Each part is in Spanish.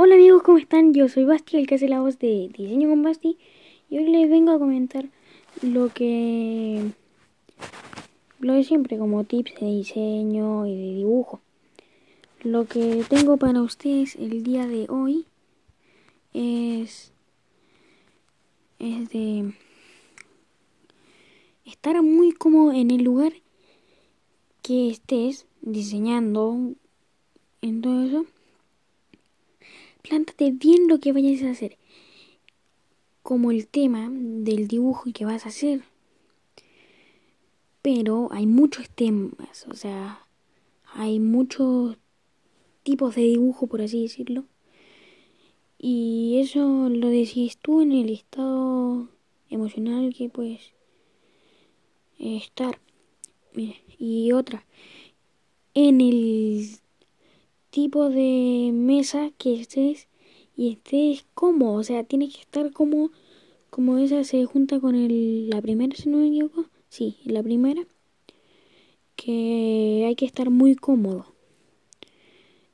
Hola amigos, ¿cómo están? Yo soy Basti, el que hace la voz de Diseño con Basti y hoy les vengo a comentar lo que lo de siempre como tips de diseño y de dibujo. Lo que tengo para ustedes el día de hoy es es de estar muy cómodo en el lugar que estés diseñando en todo eso plántate bien lo que vayas a hacer, como el tema del dibujo que vas a hacer. Pero hay muchos temas, o sea, hay muchos tipos de dibujo, por así decirlo. Y eso lo decís tú en el estado emocional que puedes estar. Y otra, en el tipo de mesa que estés y estés cómodo, o sea, tiene que estar como como esa se junta con el, la primera, si no me equivoco, sí, la primera, que hay que estar muy cómodo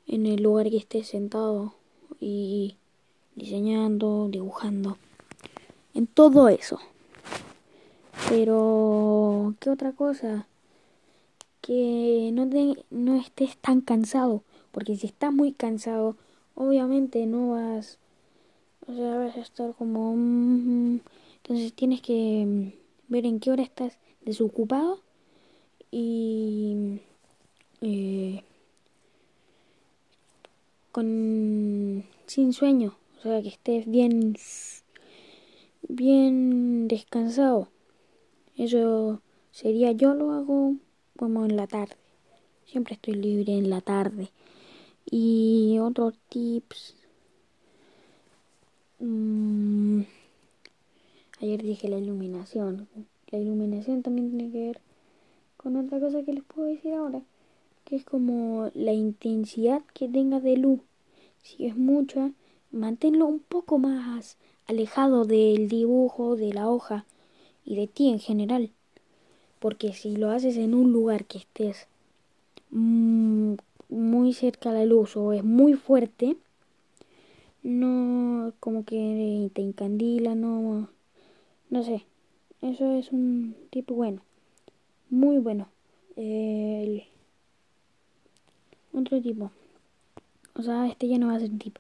en el lugar que estés sentado y diseñando, dibujando, en todo eso. Pero, ¿qué otra cosa? Que no, te, no estés tan cansado porque si estás muy cansado, obviamente no vas, o sea, vas a estar como... Mm, entonces tienes que mm, ver en qué hora estás desocupado y... Eh, con sin sueño, o sea, que estés bien bien descansado. Eso sería yo lo hago como en la tarde. Siempre estoy libre en la tarde. Y otros tips. Mm, ayer dije la iluminación. La iluminación también tiene que ver con otra cosa que les puedo decir ahora. Que es como la intensidad que tenga de luz. Si es mucha, manténlo un poco más alejado del dibujo, de la hoja y de ti en general. Porque si lo haces en un lugar que estés mmm, muy cerca la luz o es muy fuerte, no como que te encandila, no, no sé. Eso es un tipo bueno, muy bueno. otro tipo, o sea, este ya no va a ser tip.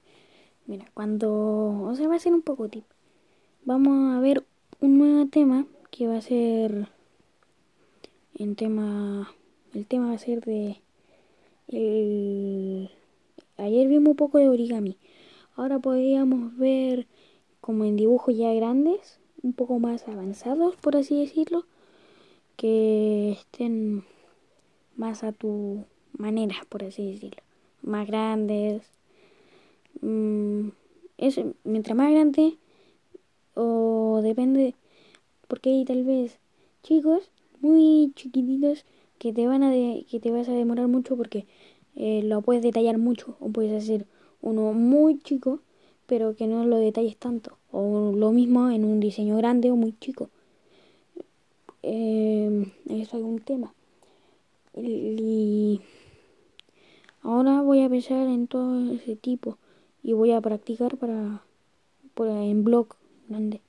Mira, cuando, o sea, va a ser un poco tip. Vamos a ver un nuevo tema que va a ser en tema, el tema va a ser de el... Ayer vimos un poco de origami. Ahora podríamos ver como en dibujos ya grandes, un poco más avanzados, por así decirlo, que estén más a tu manera, por así decirlo. Más grandes. Mm, es, mientras más grande, o depende, porque hay tal vez chicos muy chiquititos que te van a que te vas a demorar mucho porque eh, lo puedes detallar mucho. O puedes hacer uno muy chico pero que no lo detalles tanto. O lo mismo en un diseño grande o muy chico. Eh, eso es un tema. Y ahora voy a pensar en todo ese tipo y voy a practicar para, para en blog grande.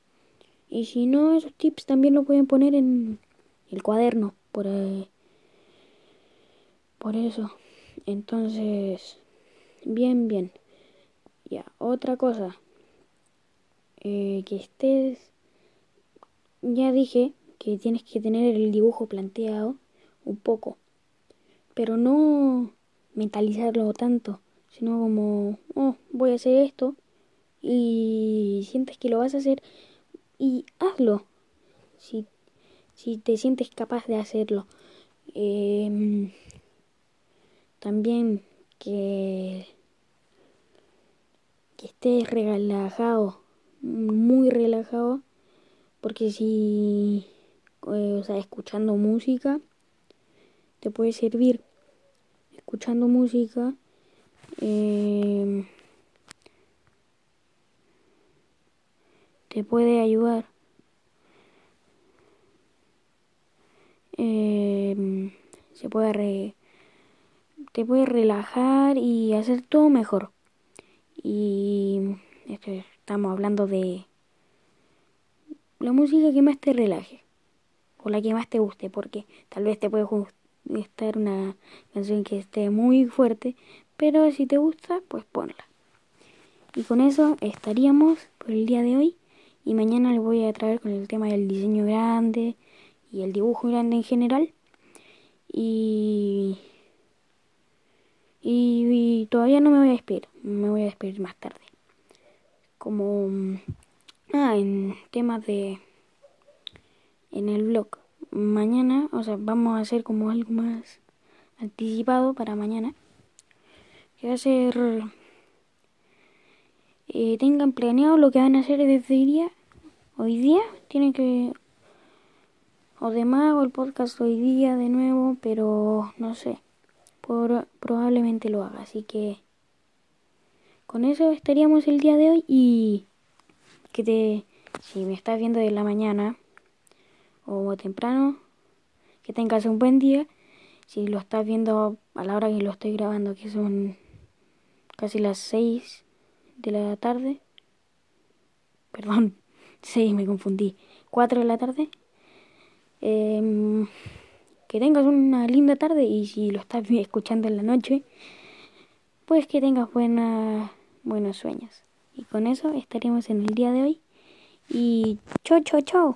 Y si no esos tips también lo pueden poner en el cuaderno por ahí por eso. Entonces, bien, bien. Ya, otra cosa. Eh, que estés... Ya dije que tienes que tener el dibujo planteado un poco. Pero no mentalizarlo tanto. Sino como, oh, voy a hacer esto. Y sientes que lo vas a hacer. Y hazlo. Si, si te sientes capaz de hacerlo. Eh, también que, que estés relajado, muy relajado, porque si, eh, o sea, escuchando música, te puede servir. Escuchando música, eh, te puede ayudar. Eh, se puede re te puede relajar y hacer todo mejor. Y estamos hablando de la música que más te relaje o la que más te guste, porque tal vez te puede gustar una canción que esté muy fuerte, pero si te gusta, pues ponla. Y con eso estaríamos por el día de hoy. Y mañana les voy a traer con el tema del diseño grande y el dibujo grande en general. Y, y, todavía no me voy a despedir, me voy a despedir más tarde. Como ah, en temas de en el blog. Mañana, o sea, vamos a hacer como algo más anticipado para mañana. Que va a ser eh, tengan planeado lo que van a hacer desde hoy día. Hoy día tienen que o demás o el podcast hoy día de nuevo, pero no sé. Probablemente lo haga, así que con eso estaríamos el día de hoy y que te si me estás viendo de la mañana o temprano, que tengas un buen día. Si lo estás viendo a la hora que lo estoy grabando, que son casi las 6 de la tarde, perdón, 6 me confundí, 4 de la tarde, Em, que tengas una linda tarde y si lo estás escuchando en la noche, pues que tengas buena, buenos sueños. Y con eso estaremos en el día de hoy. Y chao, chao, chao.